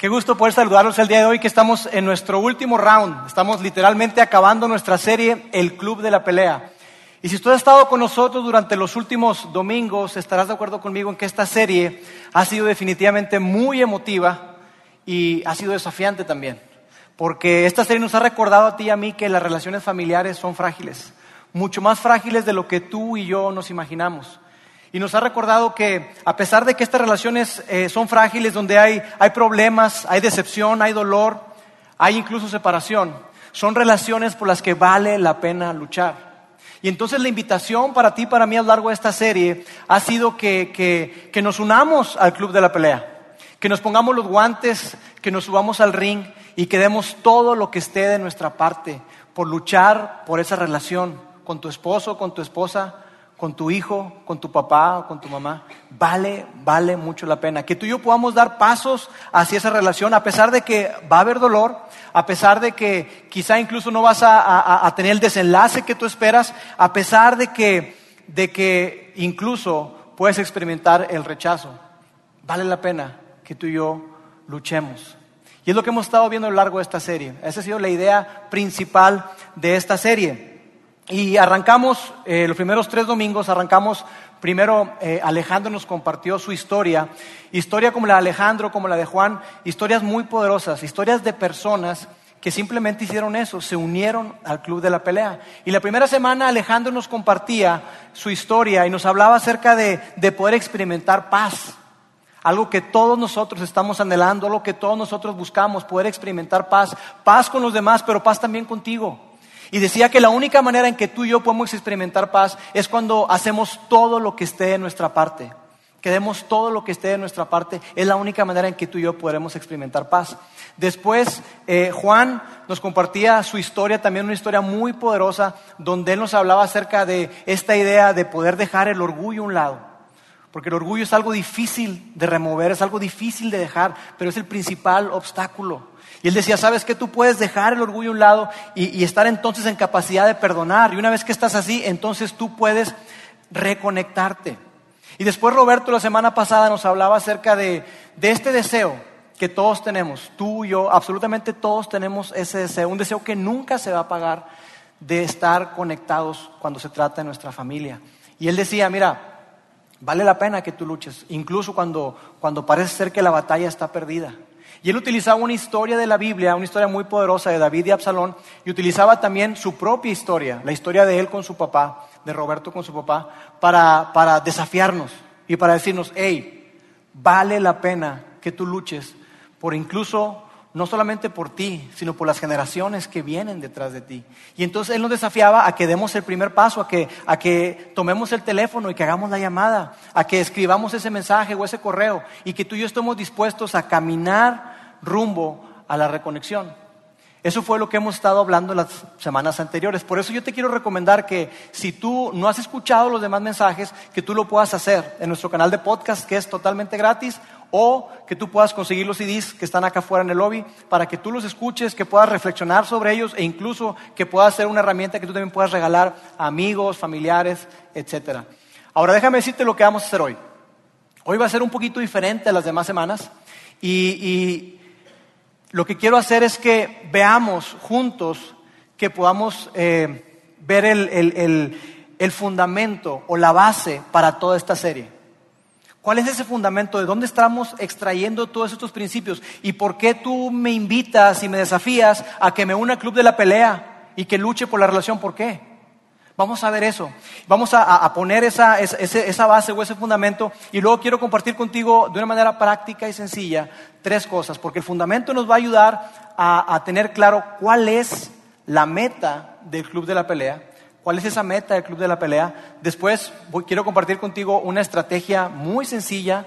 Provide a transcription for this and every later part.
Qué gusto poder saludarlos el día de hoy que estamos en nuestro último round. Estamos literalmente acabando nuestra serie El Club de la Pelea. Y si tú has estado con nosotros durante los últimos domingos, estarás de acuerdo conmigo en que esta serie ha sido definitivamente muy emotiva y ha sido desafiante también. Porque esta serie nos ha recordado a ti y a mí que las relaciones familiares son frágiles, mucho más frágiles de lo que tú y yo nos imaginamos. Y nos ha recordado que a pesar de que estas relaciones eh, son frágiles, donde hay, hay problemas, hay decepción, hay dolor, hay incluso separación, son relaciones por las que vale la pena luchar. Y entonces la invitación para ti, para mí a lo largo de esta serie, ha sido que, que, que nos unamos al club de la pelea, que nos pongamos los guantes, que nos subamos al ring y que demos todo lo que esté de nuestra parte por luchar por esa relación con tu esposo, con tu esposa, con tu hijo, con tu papá o con tu mamá, vale, vale mucho la pena. Que tú y yo podamos dar pasos hacia esa relación, a pesar de que va a haber dolor, a pesar de que quizá incluso no vas a, tener el desenlace que tú esperas, a pesar de que, de que incluso puedes experimentar el rechazo. Vale la pena que tú y yo luchemos. Y es lo que hemos estado viendo a lo largo de esta serie. Esa ha sido la idea principal de esta serie. Y arrancamos, eh, los primeros tres domingos, arrancamos, primero eh, Alejandro nos compartió su historia, historia como la de Alejandro, como la de Juan, historias muy poderosas, historias de personas que simplemente hicieron eso, se unieron al club de la pelea. Y la primera semana Alejandro nos compartía su historia y nos hablaba acerca de, de poder experimentar paz, algo que todos nosotros estamos anhelando, algo que todos nosotros buscamos, poder experimentar paz, paz con los demás, pero paz también contigo. Y decía que la única manera en que tú y yo podemos experimentar paz es cuando hacemos todo lo que esté de nuestra parte. Que demos todo lo que esté de nuestra parte. Es la única manera en que tú y yo podremos experimentar paz. Después, eh, Juan nos compartía su historia, también una historia muy poderosa, donde él nos hablaba acerca de esta idea de poder dejar el orgullo a un lado. Porque el orgullo es algo difícil de remover, es algo difícil de dejar, pero es el principal obstáculo. Y él decía, sabes que tú puedes dejar el orgullo a un lado y, estar entonces en capacidad de perdonar. Y una vez que estás así, entonces tú puedes reconectarte. Y después Roberto la semana pasada nos hablaba acerca de, de este deseo que todos tenemos, tú y yo, absolutamente todos tenemos ese deseo, un deseo que nunca se va a pagar de estar conectados cuando se trata de nuestra familia. Y él decía, mira, vale la pena que tú luches, incluso cuando, cuando parece ser que la batalla está perdida. Y él utilizaba una historia de la Biblia, una historia muy poderosa de David y Absalón, y utilizaba también su propia historia, la historia de él con su papá, de Roberto con su papá, para, para desafiarnos y para decirnos, hey, vale la pena que tú luches por incluso no solamente por ti, sino por las generaciones que vienen detrás de ti. Y entonces Él nos desafiaba a que demos el primer paso, a que, a que tomemos el teléfono y que hagamos la llamada, a que escribamos ese mensaje o ese correo y que tú y yo estemos dispuestos a caminar rumbo a la reconexión. Eso fue lo que hemos estado hablando en las semanas anteriores. Por eso yo te quiero recomendar que si tú no has escuchado los demás mensajes, que tú lo puedas hacer en nuestro canal de podcast, que es totalmente gratis, o que tú puedas conseguir los CDs que están acá afuera en el lobby para que tú los escuches, que puedas reflexionar sobre ellos e incluso que puedas ser una herramienta que tú también puedas regalar a amigos, familiares, etc. Ahora déjame decirte lo que vamos a hacer hoy. Hoy va a ser un poquito diferente a las demás semanas y, lo que quiero hacer es que veamos juntos que podamos eh, ver el fundamento o la base para toda esta serie. ¿Cuál es ese fundamento? ¿De dónde estamos extrayendo todos estos principios? ¿Y por qué tú me invitas y me desafías a que me una al club de la pelea y que luche por la relación? ¿Por qué? Vamos a ver eso. Vamos a, poner esa, base o ese fundamento y luego quiero compartir contigo de una manera práctica y sencilla tres cosas, porque el fundamento nos va a ayudar a tener claro cuál es la meta del club de la pelea ¿Cuál es esa meta del Club de la Pelea? Después quiero compartir contigo una estrategia muy sencilla,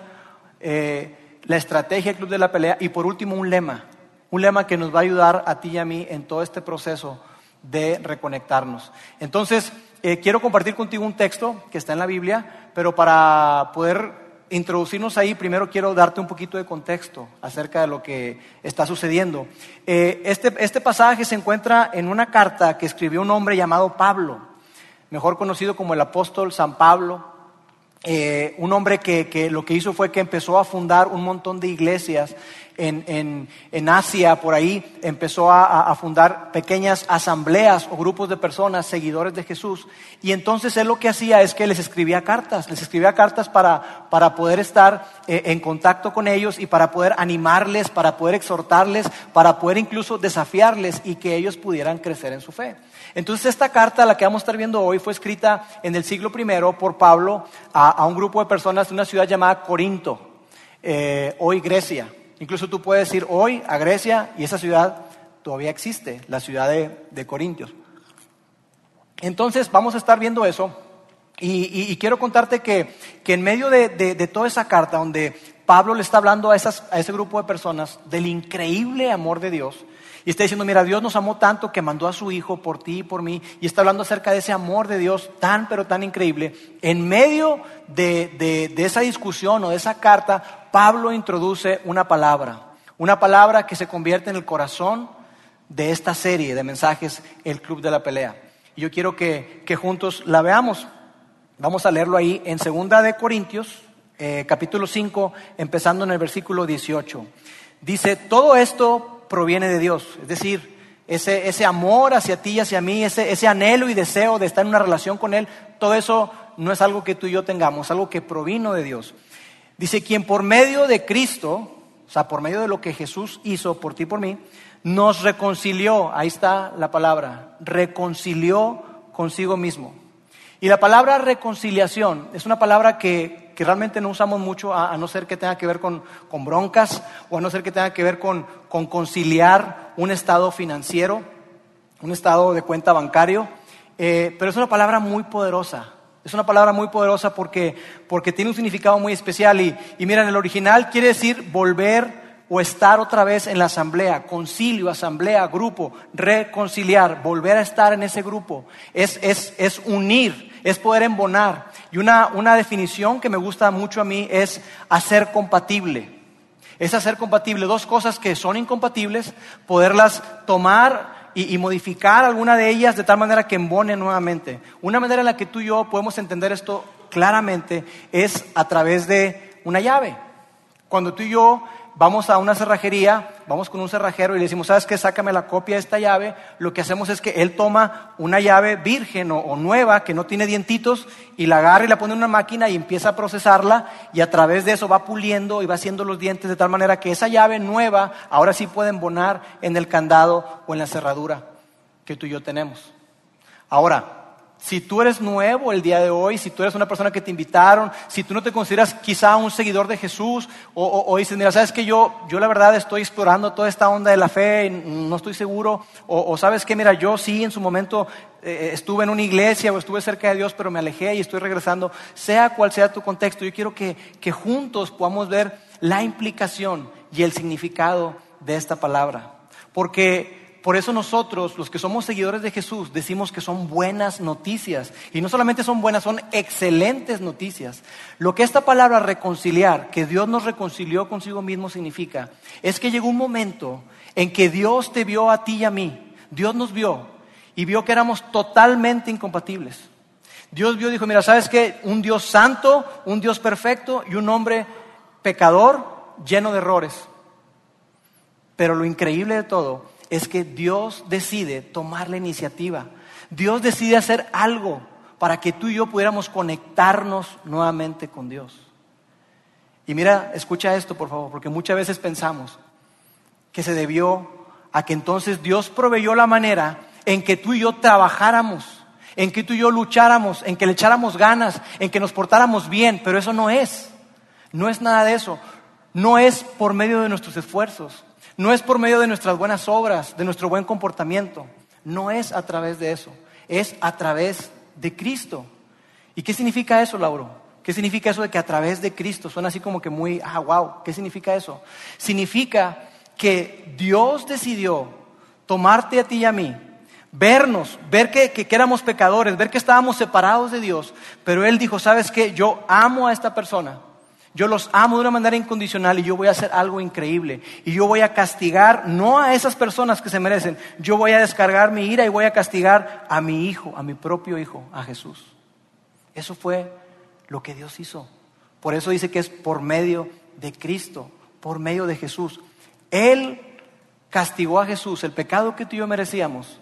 eh, la estrategia del Club de la Pelea y por último un lema, un lema que nos va a ayudar a ti y a mí en todo este proceso de reconectarnos. Entonces, eh, quiero compartir contigo un texto que está en la Biblia, pero para poder introducirnos ahí, primero quiero darte un poquito de contexto acerca de lo que está sucediendo. Eh, este, este, pasaje se encuentra en una carta que escribió un hombre llamado Pablo, mejor conocido como el apóstol San Pablo, eh, un hombre que, lo que hizo fue que empezó a fundar un montón de iglesias en, Asia, por ahí, empezó a, a, fundar pequeñas asambleas o grupos de personas, seguidores de Jesús. Y entonces él lo que hacía es que les escribía cartas, les escribía cartas para, para poder estar eh, en contacto con ellos y para poder animarles, para poder exhortarles, para poder incluso desafiarles y que ellos pudieran crecer en su fe. Entonces esta carta, la que vamos a estar viendo hoy, fue escrita en el siglo I por Pablo a, un grupo de personas de una ciudad llamada Corinto, eh, hoy Grecia. Incluso tú puedes ir hoy a Grecia y esa ciudad todavía existe, la ciudad de, Corintios. Entonces vamos a estar viendo eso y, quiero contarte que, en medio de, de, toda esa carta donde Pablo le está hablando a, esas, a ese grupo de personas del increíble amor de Dios, y está diciendo, mira, Dios nos amó tanto que mandó a su Hijo por ti y por mí. Y está hablando acerca de ese amor de Dios tan, pero tan increíble. En medio de, de esa discusión o de esa carta, Pablo introduce una palabra. Una palabra que se convierte en el corazón de esta serie de mensajes, el Club de la Pelea. Y yo quiero que, que juntos la veamos. Vamos a leerlo ahí en Segunda de Corintios, eh, capítulo 5, empezando en el versículo 18. Dice, todo esto proviene de Dios. Es decir, ese, ese amor hacia ti y hacia mí, ese, ese anhelo y deseo de estar en una relación con Él, todo eso no es algo que tú y yo tengamos, algo que provino de Dios. Dice, quien por medio de Cristo, o sea, por medio de lo que Jesús hizo por ti y por mí, nos reconcilió, ahí está la palabra, reconcilió consigo mismo. Y la palabra reconciliación es una palabra que que realmente no usamos mucho, a, no ser que tenga que ver con, broncas o a no ser que tenga que ver con, conciliar un estado financiero, un estado de cuenta bancario. Eh, pero es una palabra muy poderosa. Es una palabra muy poderosa porque, porque tiene un significado muy especial. Y, y miren, el original quiere decir volver o estar otra vez en la asamblea, concilio, asamblea, grupo, reconciliar, volver a estar en ese grupo. Es, es, es unir, es poder embonar. Y una, una definición que me gusta mucho a mí es hacer compatible. Es hacer compatible dos cosas que son incompatibles, poderlas tomar y, y, modificar alguna de ellas de tal manera que embone nuevamente. Una manera en la que tú y yo podemos entender esto claramente es a través de una llave. Cuando tú y yo vamos a una cerrajería, vamos con un cerrajero y le decimos, ¿sabes qué? Sácame la copia de esta llave. Lo que hacemos es que él toma una llave virgen o, nueva que no tiene dientitos y la agarra y la pone en una máquina y empieza a procesarla y a través de eso va puliendo y va haciendo los dientes de tal manera que esa llave nueva ahora sí puede embonar en el candado o en la cerradura que tú y yo tenemos. Ahora, si tú eres nuevo el día de hoy, si tú eres una persona que te invitaron, si tú no te consideras quizá un seguidor de Jesús, o, dices, mira, sabes que yo, yo la verdad estoy explorando toda esta onda de la fe, no estoy seguro, o, sabes que, mira, yo sí en su momento eh, estuve en una iglesia o estuve cerca de Dios, pero me alejé y estoy regresando, sea cual sea tu contexto, yo quiero que, que juntos podamos ver la implicación y el significado de esta palabra. Porque por eso nosotros, los que somos seguidores de Jesús, decimos que son buenas noticias. Y no solamente son buenas, son excelentes noticias. Lo que esta palabra reconciliar, que Dios nos reconcilió consigo mismo, significa, es que llegó un momento en que Dios te vio a ti y a mí. Dios nos vio y vio que éramos totalmente incompatibles. Dios vio y dijo, mira, ¿sabes qué? Un Dios santo, un Dios perfecto y un hombre pecador lleno de errores. Pero lo increíble de todo es que Dios decide tomar la iniciativa. Dios decide hacer algo para que tú y yo pudiéramos conectarnos nuevamente con Dios. Y mira, escucha esto por favor, porque muchas veces pensamos que se debió a que entonces Dios proveyó la manera en que tú y yo trabajáramos, en que tú y yo lucháramos, en que le echáramos ganas, en que nos portáramos bien, pero eso no es. No es nada de eso. No es por medio de nuestros esfuerzos. No es por medio de nuestras buenas obras, de nuestro buen comportamiento. No es a través de eso. Es a través de Cristo. ¿Y qué significa eso, Lauro? ¿Qué significa eso de que a través de Cristo? Suena así como que muy, ah, wow, ¿qué significa eso? Significa que Dios decidió tomarte a ti y a mí, vernos, ver que, que, que, éramos pecadores, ver que estábamos separados de Dios, pero Él dijo, ¿sabes qué? Yo amo a esta persona yo los amo de una manera incondicional y yo voy a hacer algo increíble. Y yo voy a castigar no a esas personas que se merecen, yo voy a descargar mi ira y voy a castigar a mi hijo, a mi propio hijo, a Jesús. Eso fue lo que Dios hizo. Por eso dice que es por medio de Cristo, por medio de Jesús. Él castigó a Jesús, el pecado que tú y yo merecíamos,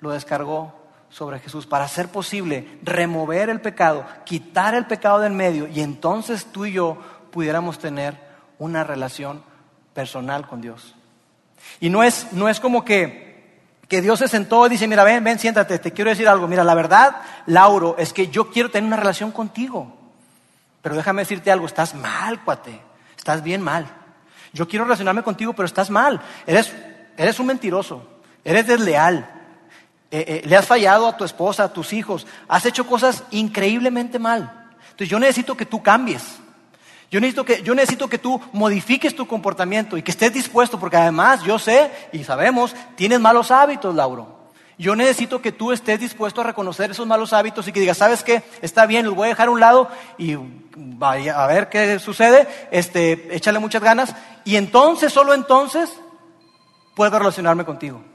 lo descargó sobre Jesús para hacer posible remover el pecado, quitar el pecado del medio y entonces tú y yo pudiéramos tener una relación personal con Dios. Y no es, no es como que, que Dios se sentó y dice, mira, ven, ven, siéntate, te quiero decir algo. Mira, la verdad, Lauro, es que yo quiero tener una relación contigo. Pero déjame decirte algo, estás mal, cuate, estás bien mal. Yo quiero relacionarme contigo, pero estás mal. Eres, eres un mentiroso, eres desleal, eh, eh, le has fallado a tu esposa, a tus hijos, has hecho cosas increíblemente mal. Entonces yo necesito que tú cambies. Yo necesito, que, yo necesito que tú modifiques tu comportamiento y que estés dispuesto, porque además yo sé y sabemos, tienes malos hábitos, Lauro. Yo necesito que tú estés dispuesto a reconocer esos malos hábitos y que digas, ¿sabes qué? Está bien, los voy a dejar a un lado y vaya a ver qué sucede, este, échale muchas ganas y entonces, solo entonces, puedo relacionarme contigo.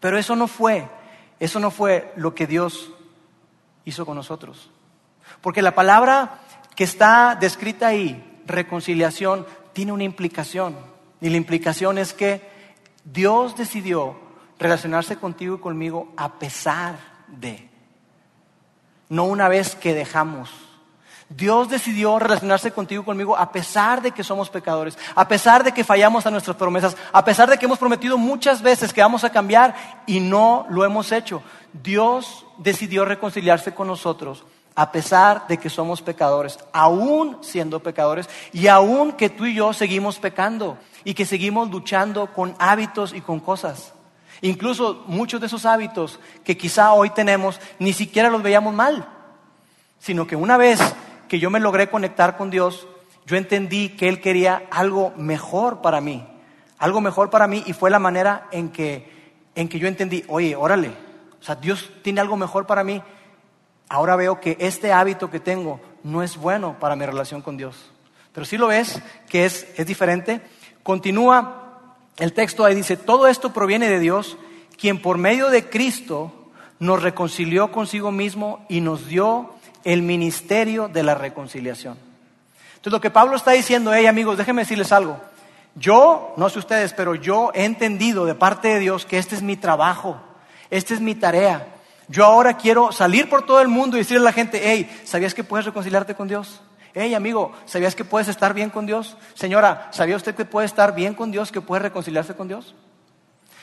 Pero eso no fue, eso no fue lo que Dios hizo con nosotros. Porque la palabra que está descrita ahí, reconciliación, tiene una implicación. Y la implicación es que Dios decidió relacionarse contigo y conmigo a pesar de, no una vez que dejamos Dios decidió relacionarse contigo y conmigo a pesar de que somos pecadores, a pesar de que fallamos a nuestras promesas, a pesar de que hemos prometido muchas veces que vamos a cambiar y no lo hemos hecho. Dios decidió reconciliarse con nosotros a pesar de que somos pecadores, aún siendo pecadores y aún que tú y yo seguimos pecando y que seguimos luchando con hábitos y con cosas. Incluso muchos de esos hábitos que quizá hoy tenemos ni siquiera los veíamos mal, sino que una vez que yo me logré conectar con Dios, yo entendí que Él quería algo mejor para mí, algo mejor para mí y fue la manera en que, en que yo entendí, oye, órale, o sea, Dios tiene algo mejor para mí. Ahora veo que este hábito que tengo no es bueno para mi relación con Dios. Pero si lo ves, que es, es diferente. Continúa el texto ahí, dice, todo esto proviene de Dios, quien por medio de Cristo nos reconcilió consigo mismo y nos dio el ministerio de la reconciliación. Entonces lo que Pablo está diciendo, hey amigos, déjenme decirles algo. Yo, no sé ustedes, pero yo he entendido de parte de Dios que este es mi trabajo, esta es mi tarea. Yo ahora quiero salir por todo el mundo y decirle a la gente, hey, ¿sabías que puedes reconciliarte con Dios? Hey amigo, ¿sabías que puedes estar bien con Dios? Señora, ¿sabía usted que puede estar bien con Dios, que puede reconciliarse con Dios?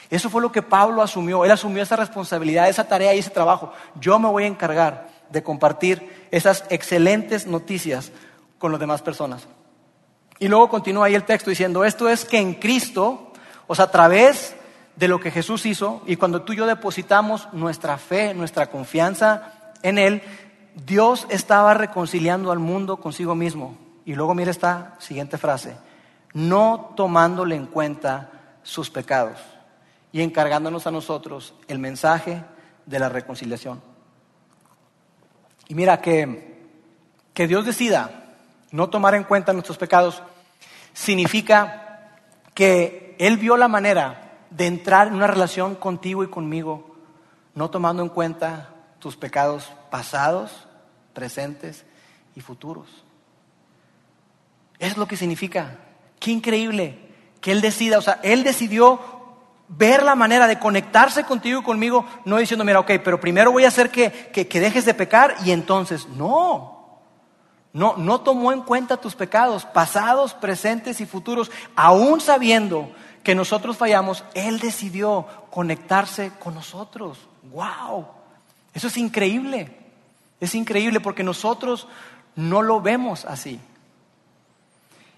Eso fue lo que Pablo asumió. Él asumió esa responsabilidad, esa tarea y ese trabajo. Yo me voy a encargar de compartir esas excelentes noticias con las demás personas. Y luego continúa ahí el texto diciendo, esto es que en Cristo, o sea, a través de lo que Jesús hizo, y cuando tú y yo depositamos nuestra fe, nuestra confianza en Él, Dios estaba reconciliando al mundo consigo mismo. Y luego mira esta siguiente frase, no tomándole en cuenta sus pecados y encargándonos a nosotros el mensaje de la reconciliación. Y mira, que, que Dios decida no tomar en cuenta nuestros pecados significa que Él vio la manera de entrar en una relación contigo y conmigo, no tomando en cuenta tus pecados pasados, presentes y futuros. Es lo que significa. Qué increíble que Él decida, o sea, Él decidió ver la manera de conectarse contigo y conmigo, no diciendo, mira, ok, pero primero voy a hacer que, que, dejes de pecar y entonces, no, no, no tomó en cuenta tus pecados, pasados, presentes y futuros, aún sabiendo que nosotros fallamos, Él decidió conectarse con nosotros. ¡Wow! Eso es increíble. Es increíble porque nosotros no lo vemos así.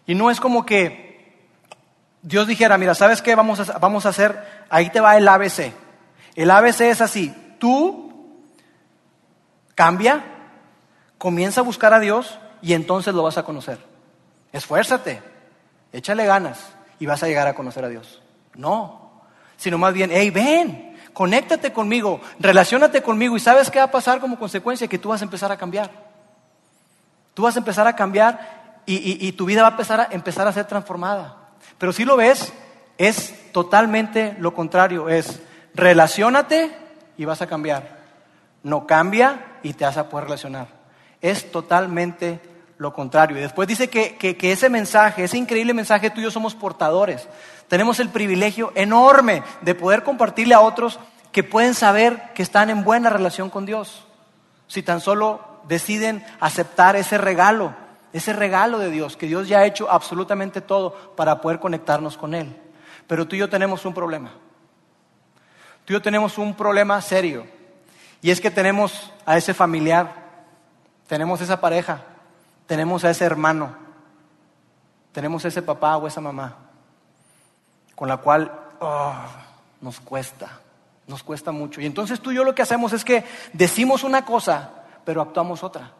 Y no es como que Dios dijera, mira, ¿sabes qué vamos a, vamos a hacer? Ahí te va el ABC. El ABC es así, tú cambia, comienza a buscar a Dios y entonces lo vas a conocer. Esfuérzate, échale ganas y vas a llegar a conocer a Dios. No, sino más bien, hey, ven, conéctate conmigo, relacionate conmigo y ¿sabes qué va a pasar como consecuencia? Que tú vas a empezar a cambiar. Tú vas a empezar a cambiar y, tu vida va a empezar a, empezar a ser transformada. Pero si lo ves, es totalmente lo contrario. Es relacionate y vas a cambiar. No cambia y te vas a poder relacionar. Es totalmente lo contrario. Y después dice que, que, ese mensaje, ese increíble mensaje tuyo somos portadores. Tenemos el privilegio enorme de poder compartirle a otros que pueden saber que están en buena relación con Dios. Si tan solo deciden aceptar ese regalo, ese regalo de Dios, que Dios ya ha hecho absolutamente todo para poder conectarnos con Él. Pero tú y yo tenemos un problema. Tú y yo tenemos un problema serio. Y es que tenemos a ese familiar, tenemos esa pareja, tenemos a ese hermano, tenemos a ese papá o esa mamá, con la cual oh, nos cuesta, nos cuesta mucho. Y entonces tú y yo lo que hacemos es que decimos una cosa, pero actuamos otra.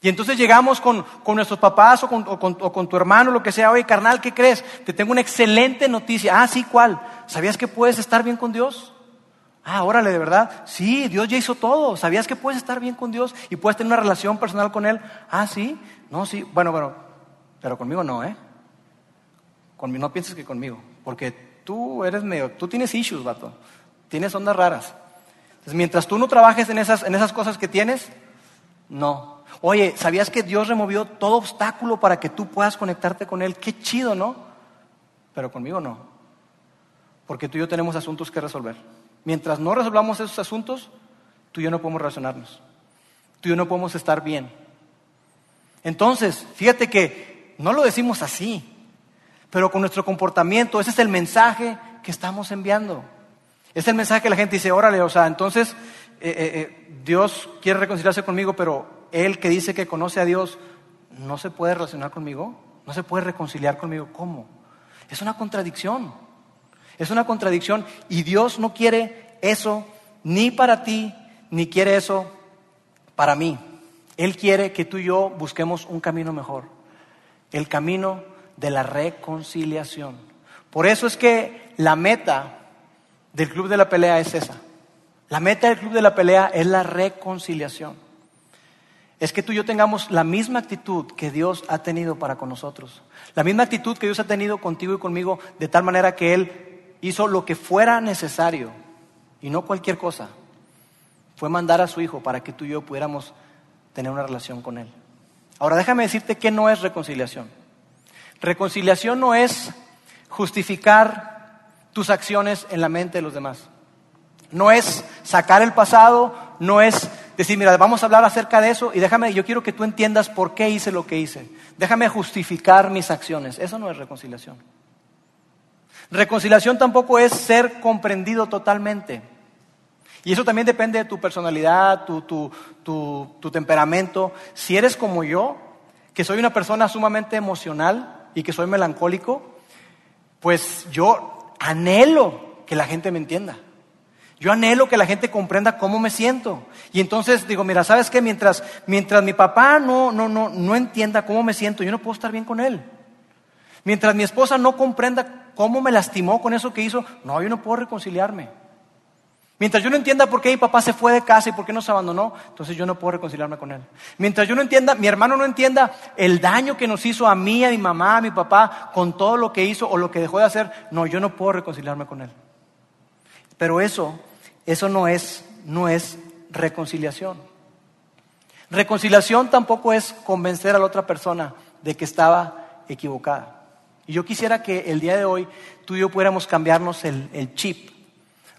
Y entonces llegamos con, nuestros papás o con, o con, tu hermano, lo que sea, oye, carnal, ¿qué crees? Te tengo una excelente noticia. Ah, sí, ¿cuál? ¿Sabías que puedes estar bien con Dios? Ah, órale, de verdad. Sí, Dios ya hizo todo. ¿Sabías que puedes estar bien con Dios y puedes tener una relación personal con Él? Ah, sí. No, sí. Bueno, bueno, pero conmigo no, ¿eh? Conmigo, no pienses que conmigo, porque tú eres medio, tú tienes issues, vato. Tienes ondas raras. Entonces, mientras tú no trabajes en esas, en esas cosas que tienes, no. Oye, ¿sabías que Dios removió todo obstáculo para que tú puedas conectarte con Él? Qué chido, ¿no? Pero conmigo no. Porque tú y yo tenemos asuntos que resolver. Mientras no resolvamos esos asuntos, tú y yo no podemos relacionarnos. Tú y yo no podemos estar bien. Entonces, fíjate que no lo decimos así, pero con nuestro comportamiento, ese es el mensaje que estamos enviando. Es el mensaje que la gente dice, órale, o sea, entonces eh, eh, eh, Dios quiere reconciliarse conmigo, pero Él que dice que conoce a Dios, no se puede relacionar conmigo, no se puede reconciliar conmigo. ¿Cómo? Es una contradicción. Es una contradicción y Dios no quiere eso ni para ti, ni quiere eso para mí. Él quiere que tú y yo busquemos un camino mejor, el camino de la reconciliación. Por eso es que la meta del club de la pelea es esa. La meta del club de la pelea es la reconciliación. Es que tú y yo tengamos la misma actitud que Dios ha tenido para con nosotros. La misma actitud que Dios ha tenido contigo y conmigo, de tal manera que Él hizo lo que fuera necesario y no cualquier cosa. Fue mandar a su hijo para que tú y yo pudiéramos tener una relación con él. Ahora déjame decirte que no es reconciliación. Reconciliación no es justificar tus acciones en la mente de los demás. No es sacar el pasado, no es decir, mira, vamos a hablar acerca de eso y déjame, yo quiero que tú entiendas por qué hice lo que hice. Déjame justificar mis acciones. Eso no es reconciliación. Reconciliación tampoco es ser comprendido totalmente. Y eso también depende de tu personalidad, tu, temperamento. Si eres como yo, que soy una persona sumamente emocional y que soy melancólico, pues yo anhelo que la gente me entienda. Yo anhelo que la gente comprenda cómo me siento. Y entonces digo, mira, ¿sabes qué? Mientras, mientras mi papá no, no, no, no entienda cómo me siento, yo no puedo estar bien con él. Mientras mi esposa no comprenda cómo me lastimó con eso que hizo, no, yo no puedo reconciliarme. Mientras yo no entienda por qué mi papá se fue de casa y por qué nos abandonó, entonces yo no puedo reconciliarme con él. Mientras yo no entienda, mi hermano no entienda el daño que nos hizo a mí, a mi mamá, a mi papá, con todo lo que hizo o lo que dejó de hacer, no, yo no puedo reconciliarme con él. Pero eso, eso no es, no es reconciliación. Reconciliación tampoco es convencer a la otra persona de que estaba equivocada. Y yo quisiera que el día de hoy tú y yo pudiéramos cambiarnos el, chip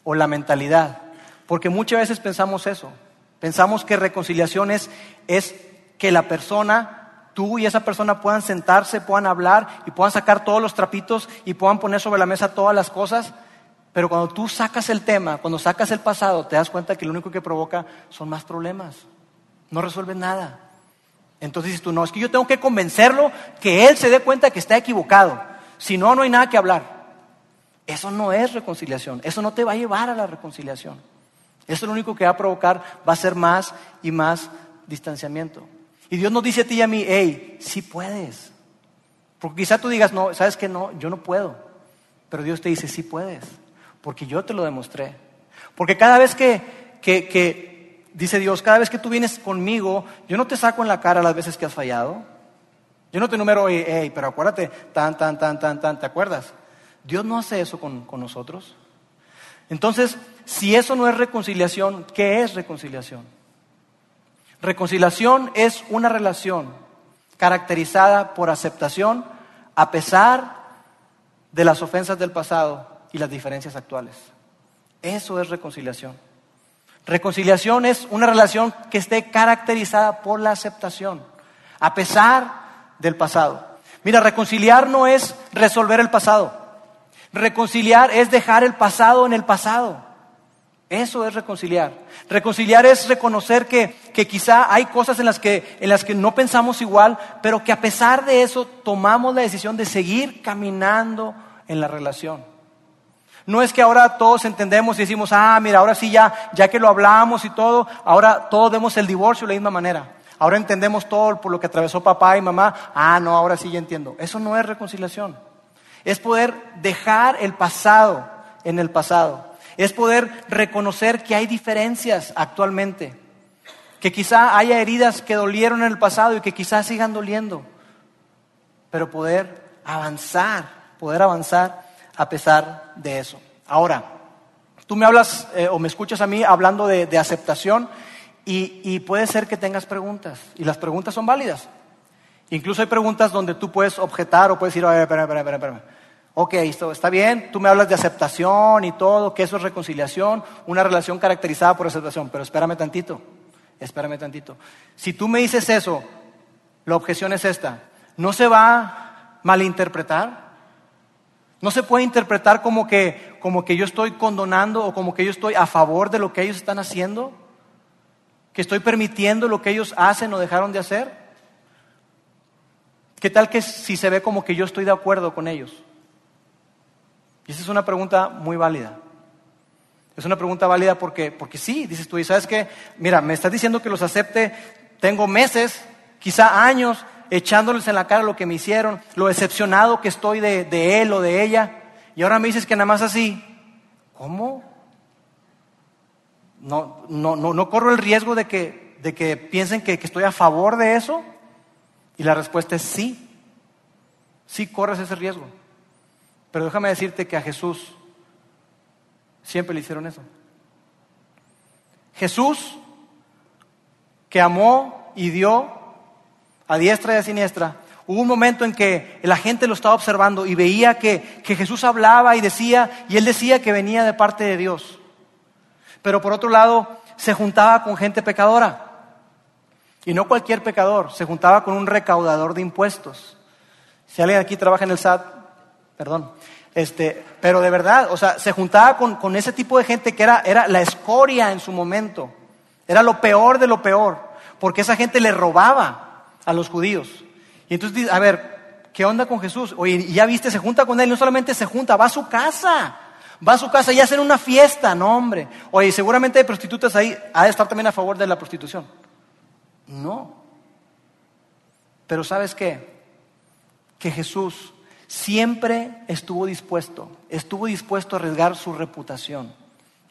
o la mentalidad, porque muchas veces pensamos eso. Pensamos que reconciliación es, es que la persona, tú y esa persona puedan sentarse, puedan hablar y puedan sacar todos los trapitos y puedan poner sobre la mesa todas las cosas. Pero cuando tú sacas el tema, cuando sacas el pasado, te das cuenta que lo único que provoca son más problemas. No resuelve nada. Entonces dices tú, no, es que yo tengo que convencerlo que él se dé cuenta que está equivocado. Si no, no hay nada que hablar. Eso no es reconciliación. Eso no te va a llevar a la reconciliación. Eso lo único que va a provocar va a ser más y más distanciamiento. Y Dios nos dice a ti y a mí, hey, sí puedes. Porque quizá tú digas, no, sabes que no, yo no puedo. Pero Dios te dice, sí puedes. Porque yo te lo demostré. Porque cada vez que, que, dice Dios, cada vez que tú vienes conmigo, yo no te saco en la cara las veces que has fallado. Yo no te numero, hey, pero acuérdate, tan, tan, tan, tan, tan, ¿te acuerdas? Dios no hace eso con, con nosotros. Entonces, si eso no es reconciliación, ¿qué es reconciliación? Reconciliación es una relación caracterizada por aceptación a pesar de las ofensas del pasado y las diferencias actuales. Eso es reconciliación. Reconciliación es una relación que esté caracterizada por la aceptación, a pesar del pasado. Mira, reconciliar no es resolver el pasado. Reconciliar es dejar el pasado en el pasado. Eso es reconciliar. Reconciliar es reconocer que, que, quizá hay cosas en las, que, en las que no pensamos igual, pero que a pesar de eso tomamos la decisión de seguir caminando en la relación. No es que ahora todos entendemos y decimos, ah, mira, ahora sí ya, ya que lo hablamos y todo, ahora todos vemos el divorcio de la misma manera. Ahora entendemos todo por lo que atravesó papá y mamá. Ah, no, ahora sí ya entiendo. Eso no es reconciliación. Es poder dejar el pasado en el pasado. Es poder reconocer que hay diferencias actualmente. Que quizá haya heridas que dolieron en el pasado y que quizás sigan doliendo. Pero poder avanzar, poder avanzar a pesar de eso. Ahora, tú me hablas eh, o me escuchas a mí hablando de aceptación y, puede ser que tengas preguntas, y las preguntas son válidas. Incluso hay preguntas donde tú puedes objetar o puedes decir. Ok, esto está bien, tú me hablas de aceptación y todo, que eso es reconciliación, una relación caracterizada por aceptación, pero espérame tantito, espérame tantito. Si tú me dices eso, la objeción es esta, ¿no se va a malinterpretar? ¿No se puede interpretar como que, como que yo estoy condonando o como que yo estoy a favor de lo que ellos están haciendo? ¿Que estoy permitiendo lo que ellos hacen o dejaron de hacer? ¿Qué tal que si se ve como que yo estoy de acuerdo con ellos? Y esa es una pregunta muy válida. Es una pregunta válida porque, porque sí, dices tú, y sabes que, mira, me estás diciendo que los acepte, tengo meses, quizá años, echándoles en la cara lo que me hicieron, lo decepcionado que estoy de, de él o de ella, y ahora me dices que nada más así. ¿Cómo? No, no, no, no corro el riesgo de que, de que piensen que, que estoy a favor de eso. Y la respuesta es sí. Sí corres ese riesgo. Pero déjame decirte que a Jesús siempre le hicieron eso. Jesús, que amó y dio a diestra y a siniestra, hubo un momento en que la gente lo estaba observando y veía que, Jesús hablaba y decía, y él decía que venía de parte de Dios. Pero por otro lado, se juntaba con gente pecadora. Y no cualquier pecador, se juntaba con un recaudador de impuestos. Si alguien aquí trabaja en el SAT, perdón, este, pero de verdad, o sea, se juntaba con, ese tipo de gente que era la escoria en su momento, era lo peor de lo peor, porque esa gente le robaba a los judíos. Y entonces, a ver, ¿qué onda con Jesús? Oye, ya viste, se junta con él, no solamente se junta, va a su casa Va a su casa y hacen una fiesta, no hombre. Oye, seguramente hay prostitutas ahí, ha de estar también a favor de la prostitución. No. Pero ¿sabes qué? Que Jesús siempre estuvo dispuesto, estuvo dispuesto a arriesgar su reputación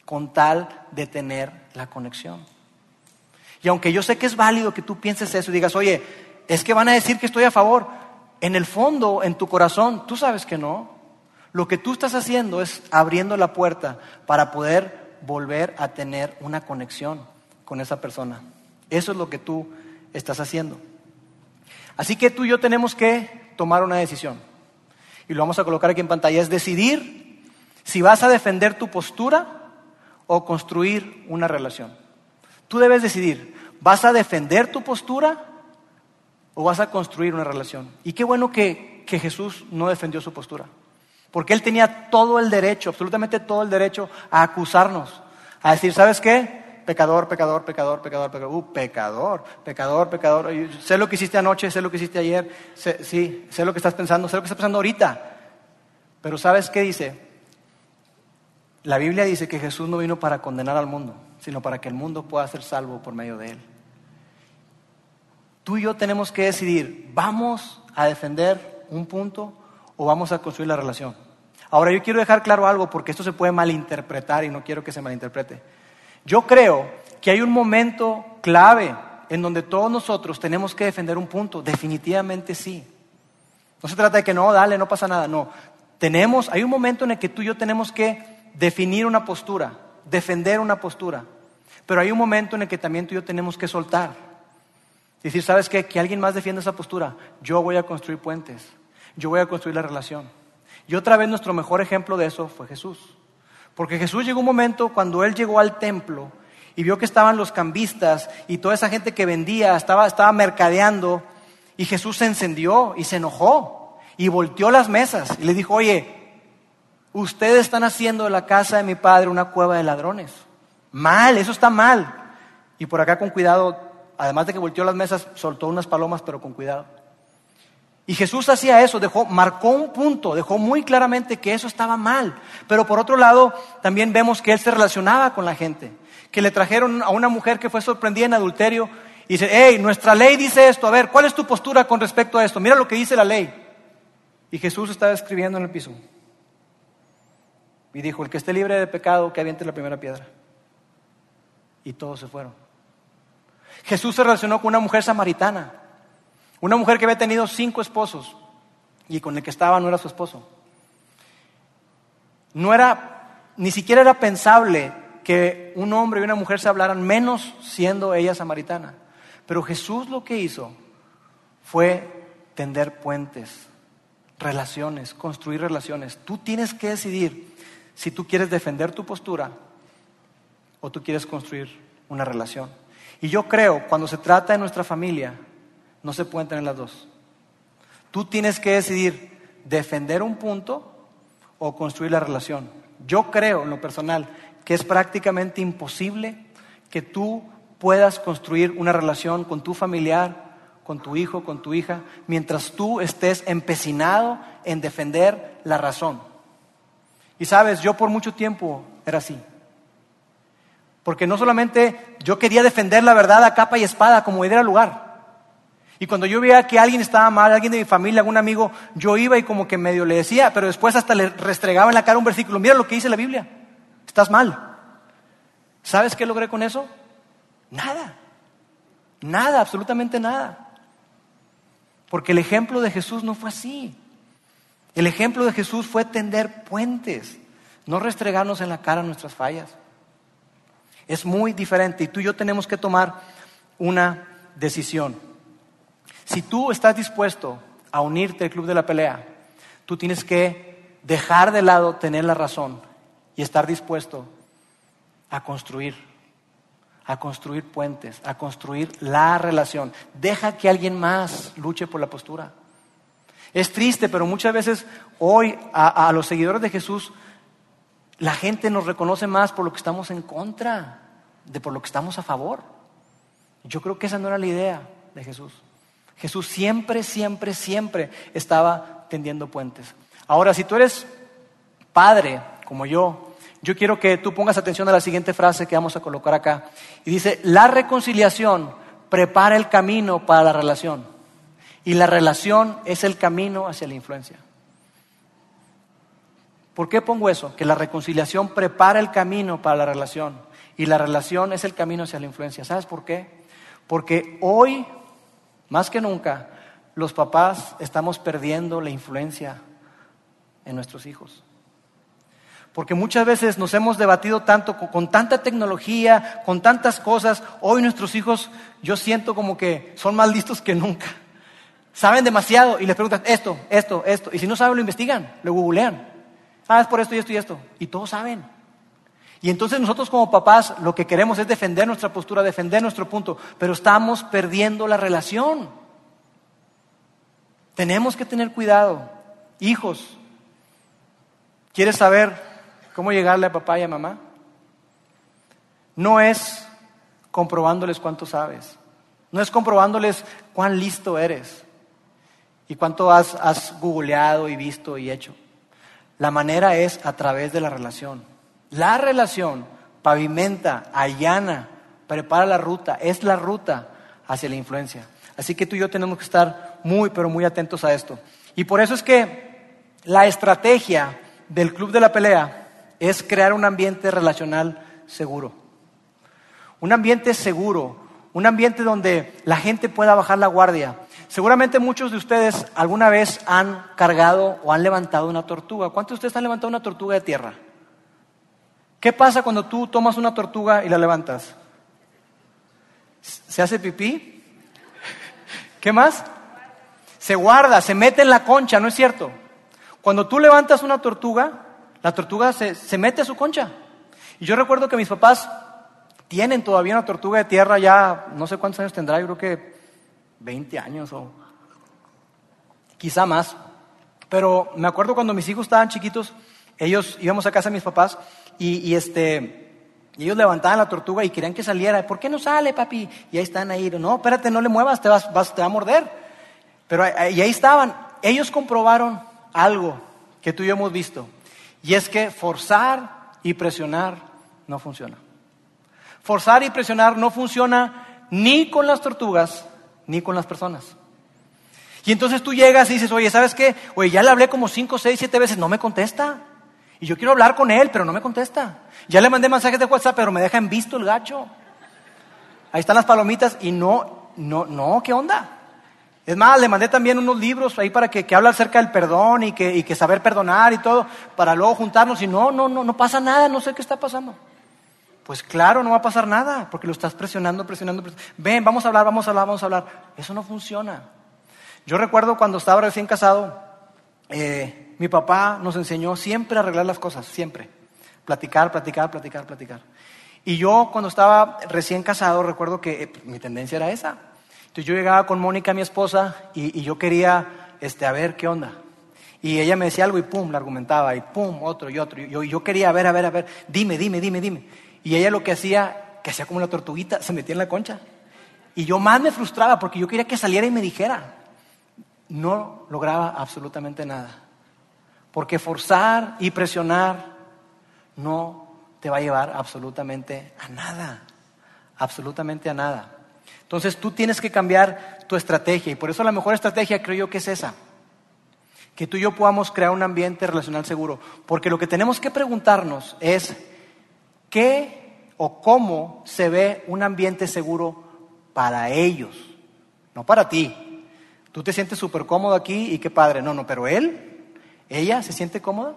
con tal de tener la conexión. Y aunque yo sé que es válido que tú pienses eso y digas, oye, es que van a decir que estoy a favor, en el fondo, en tu corazón, tú sabes que no. Lo que tú estás haciendo es abriendo la puerta para poder volver a tener una conexión con esa persona. Eso es lo que tú estás haciendo. Así que tú y yo tenemos que tomar una decisión. Y lo vamos a colocar aquí en pantalla. Es decidir si vas a defender tu postura o construir una relación. Tú debes decidir, ¿vas a defender tu postura o vas a construir una relación? Y qué bueno que, que Jesús no defendió su postura. Porque él tenía todo el derecho, absolutamente todo el derecho a acusarnos, a decir, ¿sabes qué? Pecador, pecador, pecador, pecador, pecador, uh, pecador, pecador, pecador. Sé lo que hiciste anoche, sé lo que hiciste ayer, sí, sé lo que estás pensando, sé lo que estás pensando ahorita. Pero ¿sabes qué dice? La Biblia dice que Jesús no vino para condenar al mundo, sino para que el mundo pueda ser salvo por medio de él. Tú y yo tenemos que decidir, ¿vamos a defender un punto o vamos a construir la relación. Ahora yo quiero dejar claro algo porque esto se puede malinterpretar y no quiero que se malinterprete. Yo creo que hay un momento clave en donde todos nosotros tenemos que defender un punto, definitivamente sí. No se trata de que no, dale, no pasa nada, no. Tenemos, hay un momento en el que tú y yo tenemos que definir una postura, defender una postura. Pero hay un momento en el que también tú y yo tenemos que soltar. Decir, ¿sabes qué? Que alguien más defienda esa postura. Yo voy a construir puentes. Yo voy a construir la relación. Y otra vez nuestro mejor ejemplo de eso fue Jesús. Porque Jesús llegó un momento cuando Él llegó al templo y vio que estaban los cambistas y toda esa gente que vendía, estaba, estaba mercadeando, y Jesús se encendió y se enojó y volteó las mesas y le dijo, oye, ustedes están haciendo de la casa de mi padre una cueva de ladrones. Mal, eso está mal. Y por acá con cuidado, además de que volteó las mesas, soltó unas palomas, pero con cuidado. Y Jesús hacía eso, dejó, marcó un punto, dejó muy claramente que eso estaba mal. Pero por otro lado, también vemos que él se relacionaba con la gente. Que le trajeron a una mujer que fue sorprendida en adulterio y dice, hey, nuestra ley dice esto, a ver, ¿cuál es tu postura con respecto a esto? Mira lo que dice la ley. Y Jesús estaba escribiendo en el piso. Y dijo, el que esté libre de pecado, que aviente la primera piedra. Y todos se fueron. Jesús se relacionó con una mujer samaritana. Una mujer que había tenido cinco esposos y con el que estaba no era su esposo. No era, ni siquiera era pensable que un hombre y una mujer se hablaran, menos siendo ella samaritana. Pero Jesús lo que hizo fue tender puentes, relaciones, construir relaciones. Tú tienes que decidir si tú quieres defender tu postura o tú quieres construir una relación. Y yo creo, cuando se trata de nuestra familia, no se pueden tener las dos. Tú tienes que decidir defender un punto o construir la relación. Yo creo, en lo personal, que es prácticamente imposible que tú puedas construir una relación con tu familiar, con tu hijo, con tu hija, mientras tú estés empecinado en defender la razón. Y sabes, yo por mucho tiempo era así. Porque no solamente yo quería defender la verdad a capa y espada como era lugar. Y cuando yo veía que alguien estaba mal, alguien de mi familia, algún amigo, yo iba y como que medio le decía, pero después hasta le restregaba en la cara un versículo. Mira lo que dice la Biblia. Estás mal. ¿Sabes qué logré con eso? Nada. Nada, absolutamente nada. Porque el ejemplo de Jesús no fue así. El ejemplo de Jesús fue tender puentes, no restregarnos en la cara nuestras fallas. Es muy diferente y tú y yo tenemos que tomar una decisión. Si tú estás dispuesto a unirte al club de la pelea, tú tienes que dejar de lado tener la razón y estar dispuesto a construir, a construir puentes, a construir la relación. Deja que alguien más luche por la postura. Es triste, pero muchas veces hoy a, los seguidores de Jesús la gente nos reconoce más por lo que estamos en contra de por lo que estamos a favor. Yo creo que esa no era la idea de Jesús. Jesús siempre, siempre, siempre estaba tendiendo puentes. Ahora, si tú eres padre, como yo, yo quiero que tú pongas atención a la siguiente frase que vamos a colocar acá. Y dice, la reconciliación prepara el camino para la relación. Y la relación es el camino hacia la influencia. ¿Por qué pongo eso? Que la reconciliación prepara el camino para la relación. Y la relación es el camino hacia la influencia. ¿Sabes por qué? Porque hoy más que nunca, los papás estamos perdiendo la influencia en nuestros hijos. Porque muchas veces nos hemos debatido tanto con, tanta tecnología, con tantas cosas. Hoy nuestros hijos, yo siento como que son más listos que nunca. Saben demasiado y les preguntan esto, esto, esto. Y si no saben, lo investigan, lo googlean. Ah, es por esto y esto y esto. Y todos saben. Y entonces nosotros como papás lo que queremos es defender nuestra postura, defender nuestro punto, pero estamos perdiendo la relación. Tenemos que tener cuidado. Hijos, ¿quieres saber cómo llegarle a papá y a mamá? No es comprobándoles cuánto sabes, no es comprobándoles cuán listo eres y cuánto has, has googleado y visto y hecho. La manera es a través de la relación. La relación pavimenta, allana, prepara la ruta, es la ruta hacia la influencia. Así que tú y yo tenemos que estar muy, pero muy atentos a esto. Y por eso es que la estrategia del club de la pelea es crear un ambiente relacional seguro. Un ambiente seguro, un ambiente donde la gente pueda bajar la guardia. Seguramente muchos de ustedes alguna vez han cargado o han levantado una tortuga. ¿Cuántos de ustedes han levantado una tortuga de tierra? ¿Qué pasa cuando tú tomas una tortuga y la levantas? ¿Se hace pipí? ¿Qué más? Se guarda, se mete en la concha, ¿no es cierto? Cuando tú levantas una tortuga, la tortuga se, se mete a su concha. Y yo recuerdo que mis papás tienen todavía una tortuga de tierra ya, no sé cuántos años tendrá, yo creo que 20 años o quizá más. Pero me acuerdo cuando mis hijos estaban chiquitos, ellos íbamos a casa de mis papás y, este, ellos levantaban la tortuga y querían que saliera. ¿Por qué no sale, papi? Y ahí están ahí. No, espérate, no le muevas, te, vas, vas, te va a morder. Pero y ahí estaban. Ellos comprobaron algo que tú y yo hemos visto. Y es que forzar y presionar no funciona. Forzar y presionar no funciona ni con las tortugas ni con las personas. Y entonces tú llegas y dices, oye, ¿sabes qué? Oye, ya le hablé como cinco, seis, siete veces, no me contesta. Y yo quiero hablar con él, pero no me contesta. Ya le mandé mensajes de WhatsApp, pero me deja en visto el gacho. Ahí están las palomitas y no, no, no, ¿qué onda? Es más, le mandé también unos libros ahí para que, que acerca del perdón y que, y que saber perdonar y todo, para luego juntarnos y no, no, no, no pasa nada, no sé qué está pasando. Pues claro, no va a pasar nada, porque lo estás presionando, presionando, presionando. Ven, vamos a hablar, vamos a hablar, vamos a hablar. Eso no funciona. Yo recuerdo cuando estaba recién casado, eh, mi papá nos enseñó siempre a arreglar las cosas, siempre. Platicar, platicar, platicar, platicar. Y yo cuando estaba recién casado, recuerdo que eh, mi tendencia era esa. Entonces yo llegaba con Mónica, mi esposa, y, yo quería, este, a ver qué onda. Y ella me decía algo y pum, la argumentaba, y pum, otro y otro. Y yo, quería, ver, a ver, a ver, dime, dime, dime, dime. Y ella lo que hacía, que hacía como la tortuguita, se metía en la concha. Y yo más me frustraba porque yo quería que saliera y me dijera no lograba absolutamente nada. Porque forzar y presionar no te va a llevar absolutamente a nada. Absolutamente a nada. Entonces tú tienes que cambiar tu estrategia y por eso la mejor estrategia creo yo que es esa. Que tú y yo podamos crear un ambiente relacional seguro. Porque lo que tenemos que preguntarnos es qué o cómo se ve un ambiente seguro para ellos, no para ti, Tú te sientes súper cómodo aquí y qué padre. No, no, pero él, ella se siente cómoda,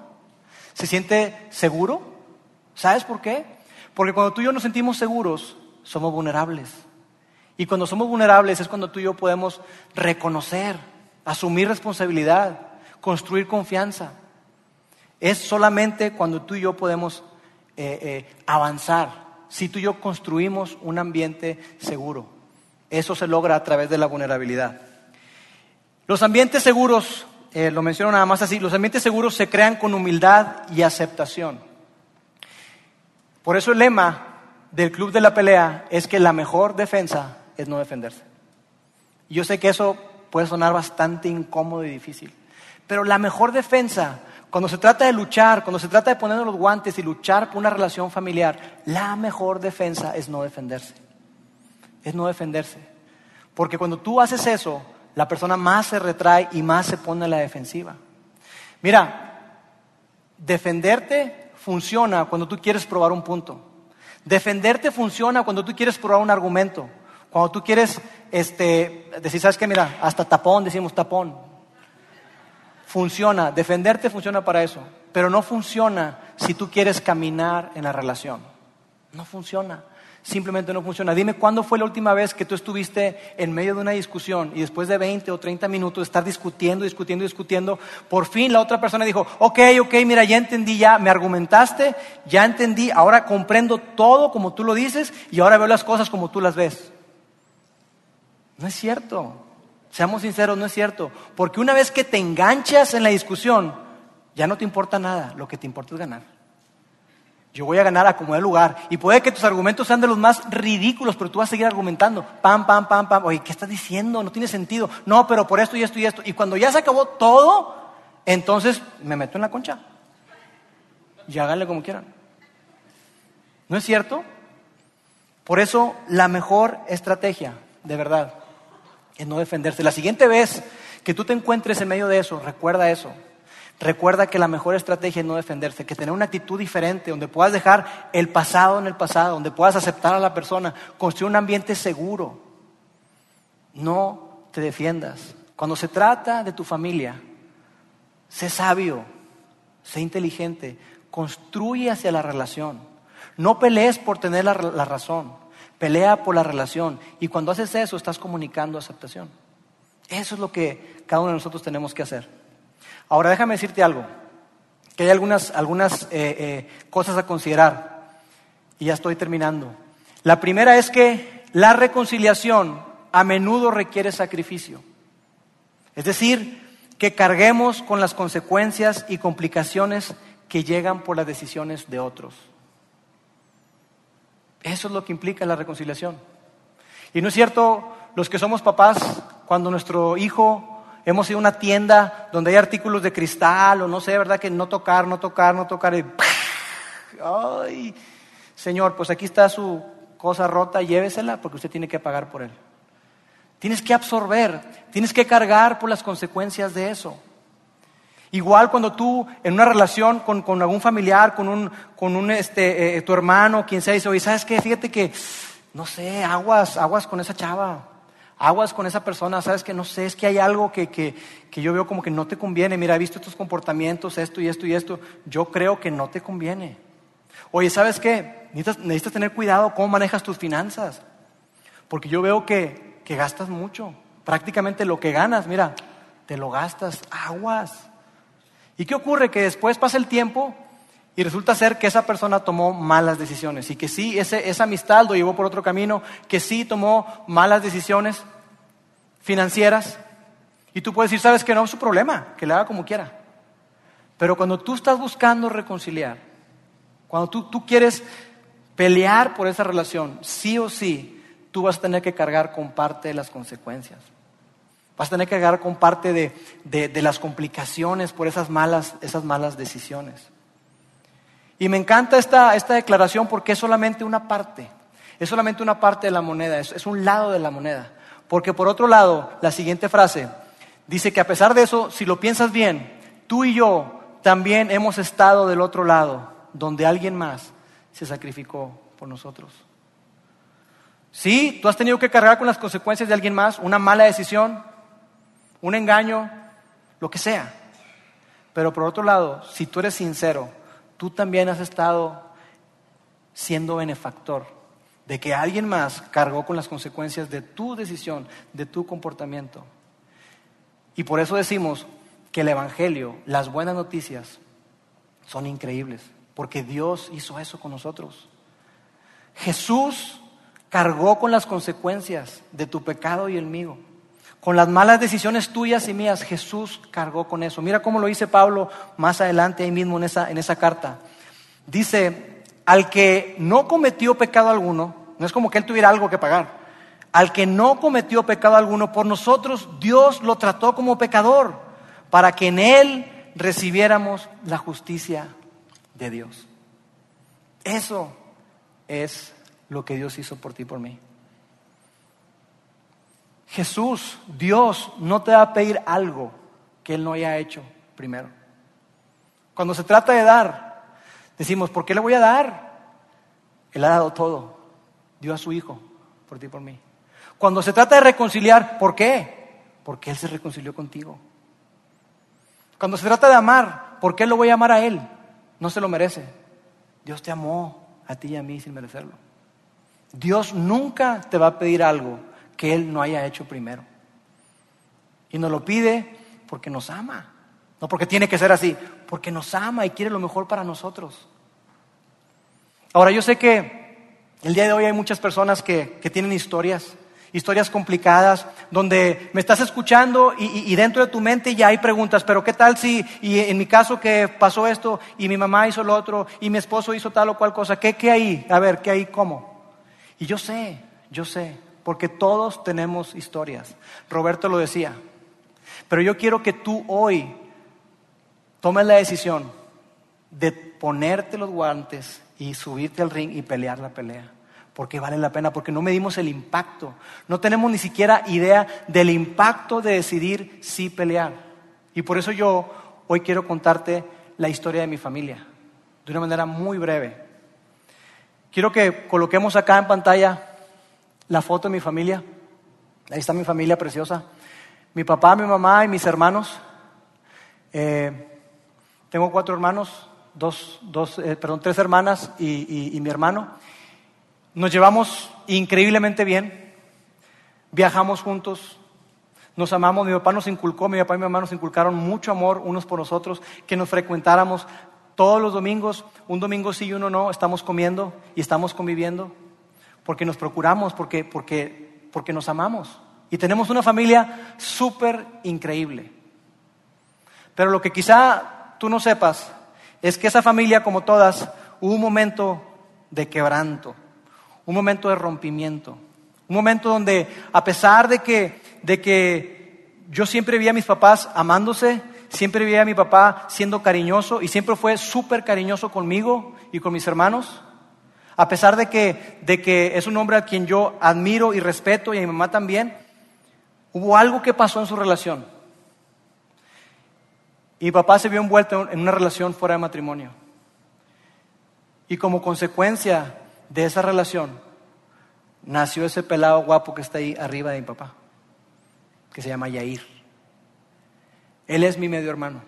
se siente seguro. ¿Sabes por qué? Porque cuando tú y yo nos sentimos seguros, somos vulnerables. Y cuando somos vulnerables es cuando tú y yo podemos reconocer, asumir responsabilidad, construir confianza. Es solamente cuando tú y yo podemos eh, eh, avanzar, si tú y yo construimos un ambiente seguro. Eso se logra a través de la vulnerabilidad. Los ambientes seguros, eh, lo menciono nada más así, los ambientes seguros se crean con humildad y aceptación. Por eso el lema del club de la pelea es que la mejor defensa es no defenderse. Yo sé que eso puede sonar bastante incómodo y difícil, pero la mejor defensa, cuando se trata de luchar, cuando se trata de poner los guantes y luchar por una relación familiar, la mejor defensa es no defenderse. Es no defenderse. Porque cuando tú haces eso, la persona más se retrae y más se pone a la defensiva. Mira, defenderte funciona cuando tú quieres probar un punto. Defenderte funciona cuando tú quieres probar un argumento. Cuando tú quieres este, decir, ¿sabes qué? Mira, hasta tapón, decimos tapón. Funciona, defenderte funciona para eso, pero no funciona si tú quieres caminar en la relación. No funciona simplemente no funciona. Dime cuándo fue la última vez que tú estuviste en medio de una discusión y después de 20 o 30 minutos estar discutiendo, discutiendo, discutiendo, por fin la otra persona dijo, ok, ok, mira, ya entendí, ya me argumentaste, ya entendí, ahora comprendo todo como tú lo dices y ahora veo las cosas como tú las ves. No es cierto. Seamos sinceros, no es cierto. Porque una vez que te enganchas en la discusión, ya no te importa nada, lo que te importa es ganar. Yo voy a ganar a como de lugar. Y puede que tus argumentos sean de los más ridículos, pero tú vas a seguir argumentando. Pam, pam, pam, pam. Oye, ¿qué estás diciendo? No tiene sentido. No, pero por esto y esto y esto. Y cuando ya se acabó todo, entonces me meto en la concha. Y háganle como quieran. ¿No es cierto? Por eso la mejor estrategia, de verdad, es no defenderse. La siguiente vez que tú te encuentres en medio de eso, recuerda eso. Recuerda que la mejor estrategia es no defenderse, que tener una actitud diferente, donde puedas dejar el pasado en el pasado, donde puedas aceptar a la persona, construir un ambiente seguro. No te defiendas. Cuando se trata de tu familia, sé sabio, sé inteligente, construye hacia la relación. No pelees por tener la, la razón, pelea por la relación. Y cuando haces eso, estás comunicando aceptación. Eso es lo que cada uno de nosotros tenemos que hacer. Ahora déjame decirte algo, que hay algunas, algunas eh, eh, cosas a considerar. Y ya estoy terminando. La primera es que la reconciliación a menudo requiere sacrificio. Es decir, que carguemos con las consecuencias y complicaciones que llegan por las decisiones de otros. Eso es lo que implica la reconciliación. Y no es cierto, los que somos papás, cuando nuestro hijo hemos ido a una tienda donde hay artículos de cristal o no sé, ¿verdad? Que no tocar, no tocar, no tocar. Y, ay, señor, pues aquí está su cosa rota, llévesela porque usted tiene que pagar por él. Tienes que absorber, tienes que cargar por las consecuencias de eso. Igual cuando tú en una relación con, algún familiar, con un, con un este, eh, tu hermano, quien sea, dice, oye, ¿sabes qué? Fíjate que, no sé, aguas, aguas con esa chava, aguas con esa persona, ¿sabes que No sé, es que hay algo que, que, que yo veo como que no te conviene, mira, he visto estos comportamientos, esto y esto y esto, yo creo que no te conviene. Oye, ¿sabes qué? Necesitas, necesitas tener cuidado cómo manejas tus finanzas, porque yo veo que, que gastas mucho, prácticamente lo que ganas, mira, te lo gastas, aguas. ¿Y qué ocurre? Que después pasa el tiempo y resulta ser que esa persona tomó malas decisiones y que sí, esa amistad lo llevó por otro camino, que sí tomó malas decisiones financieras. Y tú puedes decir, sabes que no es su problema, que le haga como quiera. Pero cuando tú estás buscando reconciliar, cuando tú, tú quieres pelear por esa relación, sí o sí, tú vas a tener que cargar con parte de las consecuencias. Vas a tener que cargar con parte de, las complicaciones por esas malas, esas malas decisiones. Y me encanta esta, esta, declaración porque es solamente una parte, es solamente una parte de la moneda, es, es un lado de la moneda. Porque por otro lado, la siguiente frase dice que a pesar de eso, si lo piensas bien, tú y yo también hemos estado del otro lado, donde alguien más se sacrificó por nosotros. Sí, tú has tenido que cargar con las consecuencias de alguien más, una mala decisión, un engaño, lo que sea. Pero por otro lado, si tú eres sincero, tú también has estado siendo benefactor de que alguien más cargó con las consecuencias de tu decisión, de tu comportamiento. Y por eso decimos que el Evangelio, las buenas noticias, son increíbles, porque Dios hizo eso con nosotros. Jesús cargó con las consecuencias de tu pecado y el mío. Con las malas decisiones tuyas y mías, Jesús cargó con eso. Mira cómo lo dice Pablo más adelante ahí mismo en esa, en esa carta. Dice, al que no cometió pecado alguno, no es como que él tuviera algo que pagar, al que no cometió pecado alguno, por nosotros Dios lo trató como pecador, para que en él recibiéramos la justicia de Dios. Eso es lo que Dios hizo por ti y por mí. Jesús, Dios, no te va a pedir algo que Él no haya hecho primero. Cuando se trata de dar, decimos, ¿por qué le voy a dar? Él ha dado todo. Dio a su Hijo por ti y por mí. Cuando se trata de reconciliar, ¿por qué? Porque Él se reconcilió contigo. Cuando se trata de amar, ¿por qué lo voy a amar a Él? No se lo merece. Dios te amó a ti y a mí sin merecerlo. Dios nunca te va a pedir algo que Él no haya hecho primero. Y nos lo pide porque nos ama. No porque tiene que ser así, porque nos ama y quiere lo mejor para nosotros. Ahora, yo sé que el día de hoy hay muchas personas que, tienen historias, historias complicadas, donde me estás escuchando y, dentro de tu mente ya hay preguntas, pero ¿qué tal si, y en mi caso que pasó esto, y mi mamá hizo lo otro, y mi esposo hizo tal o cual cosa? ¿Qué, qué hay? A ver, ¿qué hay? ¿Cómo? Y yo sé, yo sé, porque todos tenemos historias. Roberto lo decía. Pero yo quiero que tú hoy tomes la decisión de ponerte los guantes y subirte al ring y pelear la pelea. Porque vale la pena, porque no medimos el impacto. No tenemos ni siquiera idea del impacto de decidir sí pelear. Y por eso yo hoy quiero contarte la historia de mi familia, de una manera muy breve. Quiero que coloquemos acá en pantalla la foto de mi familia. Ahí está mi familia preciosa. Mi papá, mi mamá y mis hermanos. Eh, tengo cuatro hermanos, dos, dos eh, perdón, tres hermanas y, mi hermano. Nos llevamos increíblemente bien. Viajamos juntos. Nos amamos, mi papá nos inculcó, mi papá y mi mamá nos inculcaron mucho amor unos por nosotros, que nos frecuentáramos todos los domingos, un domingo sí y uno no, estamos comiendo y estamos conviviendo, porque nos procuramos, porque, porque, porque nos amamos. Y tenemos una familia súper increíble. Pero lo que quizá tú no sepas es que esa familia, como todas, hubo un momento de quebranto, un momento de rompimiento, un momento donde a pesar de que, de que yo siempre vi a mis papás amándose, siempre vi a mi papá siendo cariñoso y siempre fue súper cariñoso conmigo y con mis hermanos, a pesar de que, de que es un hombre a quien yo admiro y respeto y a mi mamá también, hubo algo que pasó en su relación. Y mi papá se vio envuelto en una relación fuera de matrimonio. Y como consecuencia de esa relación, nació ese pelado guapo que está ahí arriba de mi papá, que se llama Yair. Él es mi medio hermano.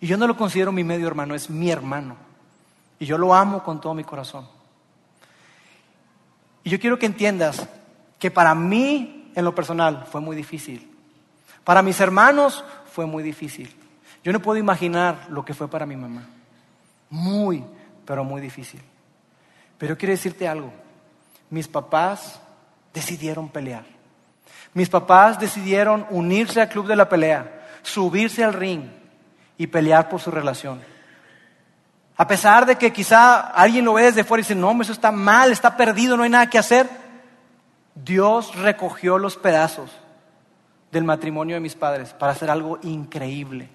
Y yo no lo considero mi medio hermano, es mi hermano. Y yo lo amo con todo mi corazón. Y yo quiero que entiendas que para mí, en lo personal, fue muy difícil. Para mis hermanos fue muy difícil. Yo no puedo imaginar lo que fue para mi mamá. Muy, pero muy difícil. Pero quiero decirte algo mis papás decidieron pelear. Mis papás decidieron unirse al club de la pelea, subirse al ring y pelear por su relación. A pesar de que quizá alguien lo ve desde fuera y dice, no, eso está mal, está perdido, no hay nada que hacer. Dios recogió los pedazos del matrimonio de mis padres para hacer algo increíble.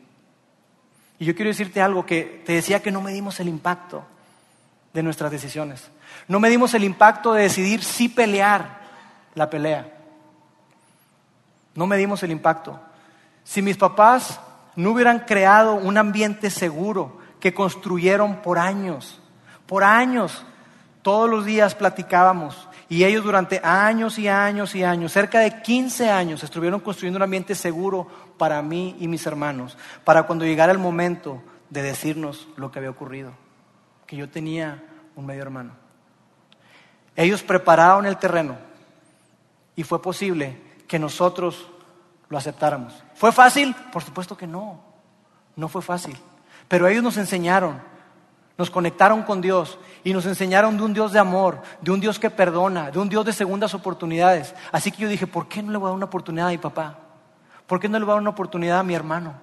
Y yo quiero decirte algo que te decía que no medimos el impacto de nuestras decisiones. No medimos el impacto de decidir si pelear la pelea. No medimos el impacto. Si mis papás no hubieran creado un ambiente seguro que construyeron por años, por años, todos los días platicábamos y ellos durante años y años y años, cerca de 15 años, estuvieron construyendo un ambiente seguro para mí y mis hermanos, para cuando llegara el momento de decirnos lo que había ocurrido, que yo tenía un medio hermano. Ellos prepararon el terreno y fue posible que nosotros lo aceptáramos. ¿Fue fácil? Por supuesto que no, no fue fácil. Pero ellos nos enseñaron, nos conectaron con Dios y nos enseñaron de un Dios de amor, de un Dios que perdona, de un Dios de segundas oportunidades. Así que yo dije, ¿por qué no le voy a dar una oportunidad a mi papá? ¿Por qué no le voy a dar una oportunidad a mi hermano?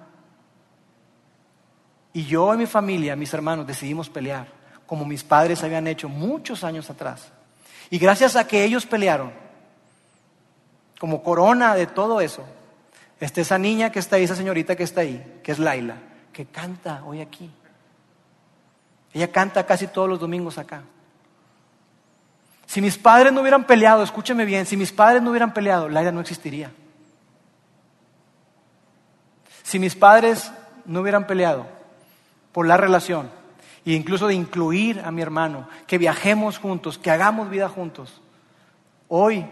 Y yo y mi familia, mis hermanos, decidimos pelear, como mis padres habían hecho muchos años atrás. Y gracias a que ellos pelearon, como corona de todo eso, está esa niña que está ahí, esa señorita que está ahí, que es Laila, que canta hoy aquí. Ella canta casi todos los domingos acá. Si mis padres no hubieran peleado, escúcheme bien, si mis padres no hubieran peleado, Laila no existiría. Si mis padres no hubieran peleado por la relación, e incluso de incluir a mi hermano, que viajemos juntos, que hagamos vida juntos. Hoy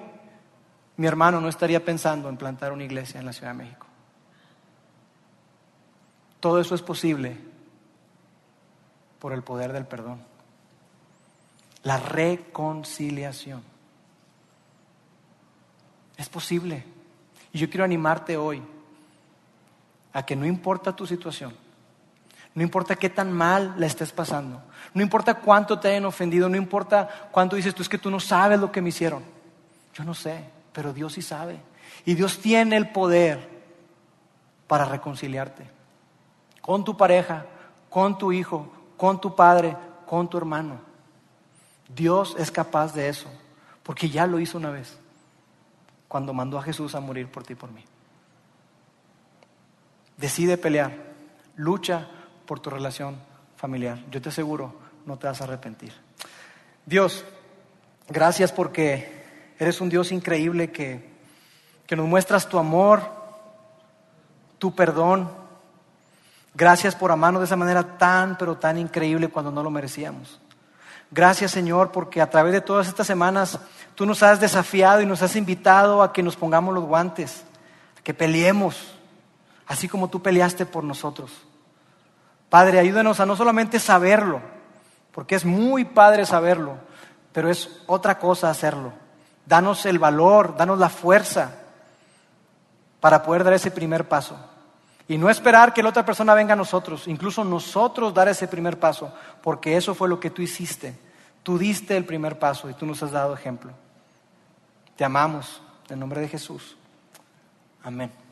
mi hermano no estaría pensando en plantar una iglesia en la Ciudad de México. Todo eso es posible por el poder del perdón. La reconciliación. Es posible. Y yo quiero animarte hoy a que no importa tu situación, no importa qué tan mal la estés pasando. No importa cuánto te hayan ofendido. No importa cuánto dices tú es que tú no sabes lo que me hicieron. Yo no sé, pero Dios sí sabe. Y Dios tiene el poder para reconciliarte con tu pareja, con tu hijo, con tu padre, con tu hermano. Dios es capaz de eso, porque ya lo hizo una vez, cuando mandó a Jesús a morir por ti y por mí. Decide pelear, lucha por tu relación familiar. Yo te aseguro, no te vas a arrepentir. Dios, gracias porque eres un Dios increíble que, que nos muestras tu amor, tu perdón. Gracias por amarnos de esa manera tan, pero tan increíble cuando no lo merecíamos. Gracias Señor porque a través de todas estas semanas tú nos has desafiado y nos has invitado a que nos pongamos los guantes, que peleemos, así como tú peleaste por nosotros. Padre, ayúdanos a no solamente saberlo, porque es muy padre saberlo, pero es otra cosa hacerlo. Danos el valor, danos la fuerza para poder dar ese primer paso. Y no esperar que la otra persona venga a nosotros, incluso nosotros dar ese primer paso, porque eso fue lo que tú hiciste. Tú diste el primer paso y tú nos has dado ejemplo. Te amamos, en nombre de Jesús. Amén.